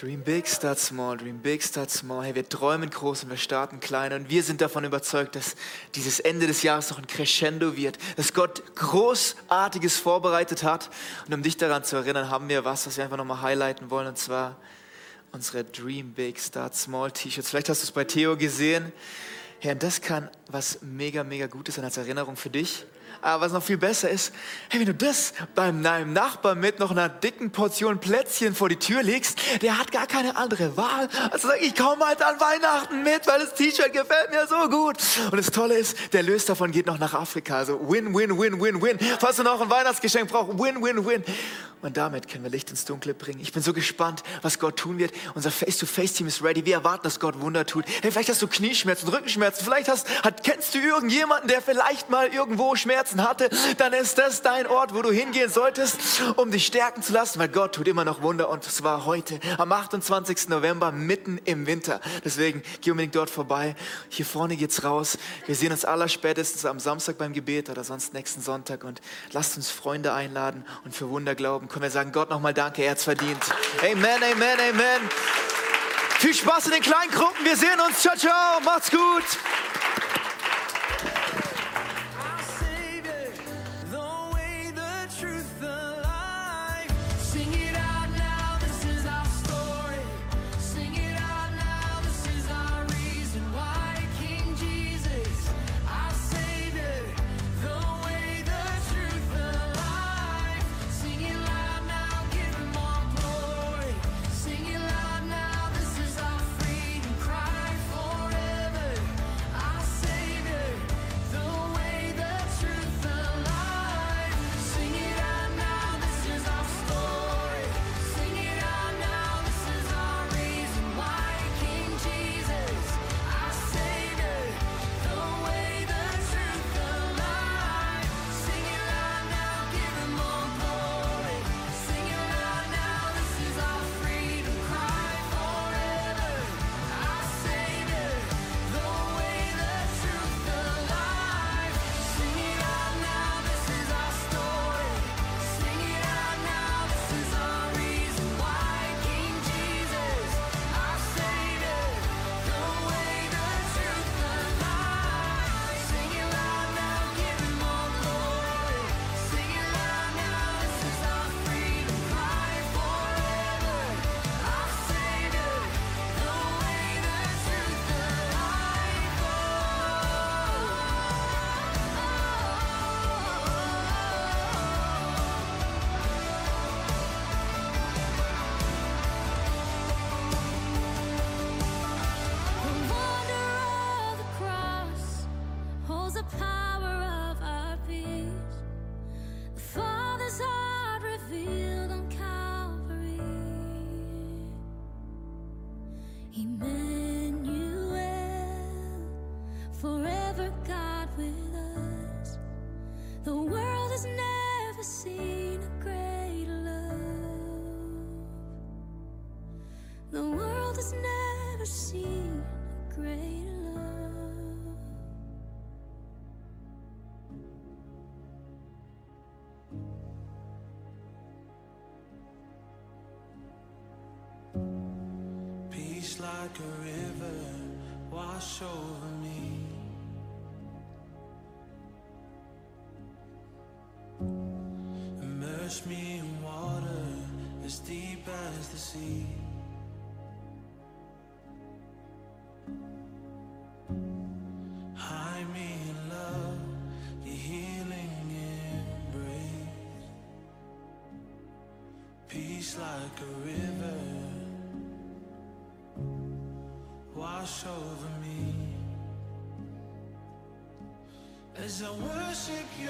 Dream big, start small, dream big, start small. Hey, wir träumen groß und wir starten klein. Und wir sind davon überzeugt, dass dieses Ende des Jahres noch ein Crescendo wird, dass Gott Großartiges vorbereitet hat. Und um dich daran zu erinnern, haben wir was, was wir einfach nochmal highlighten wollen, und zwar unsere Dream big, start small T-Shirts. Vielleicht hast du es bei Theo gesehen. Und das kann was mega, mega Gutes sein als Erinnerung für dich. Aber was noch viel besser ist, hey, wenn du das beim deinem Nachbarn mit noch einer dicken Portion Plätzchen vor die Tür legst, der hat gar keine andere Wahl, als zu sagen, ich komme halt an Weihnachten mit, weil das T-Shirt gefällt mir so gut. Und das Tolle ist, der Lös davon geht noch nach Afrika. Also win, win, win, win, win. Falls du noch ein Weihnachtsgeschenk brauchst, win, win, win. Und damit können wir Licht ins Dunkle bringen. Ich bin so gespannt, was Gott tun wird. Unser Face-to-Face-Team ist ready. Wir erwarten, dass Gott Wunder tut. Hey, vielleicht hast du Knieschmerzen, Rückenschmerzen. Vielleicht hast, hat, kennst du irgendjemanden, der vielleicht mal irgendwo Schmerzen hatte. Dann ist das dein Ort, wo du hingehen solltest, um dich stärken zu lassen, weil Gott tut immer noch Wunder. Und zwar heute, am 28. November, mitten im Winter. Deswegen geh unbedingt dort vorbei. Hier vorne geht's raus. Wir sehen uns aller spätestens am Samstag beim Gebet oder sonst nächsten Sonntag. Und lasst uns Freunde einladen und für Wunder glauben. Können wir sagen, Gott nochmal Danke, er hat's verdient. Amen, amen, amen. Viel Spaß in den kleinen Gruppen. Wir sehen uns. Ciao, ciao. Macht's gut. Like a river wash over me. Immerse me in water as deep as the sea. Hide me in love, your healing embrace. Peace like a river wash over me as I worship you.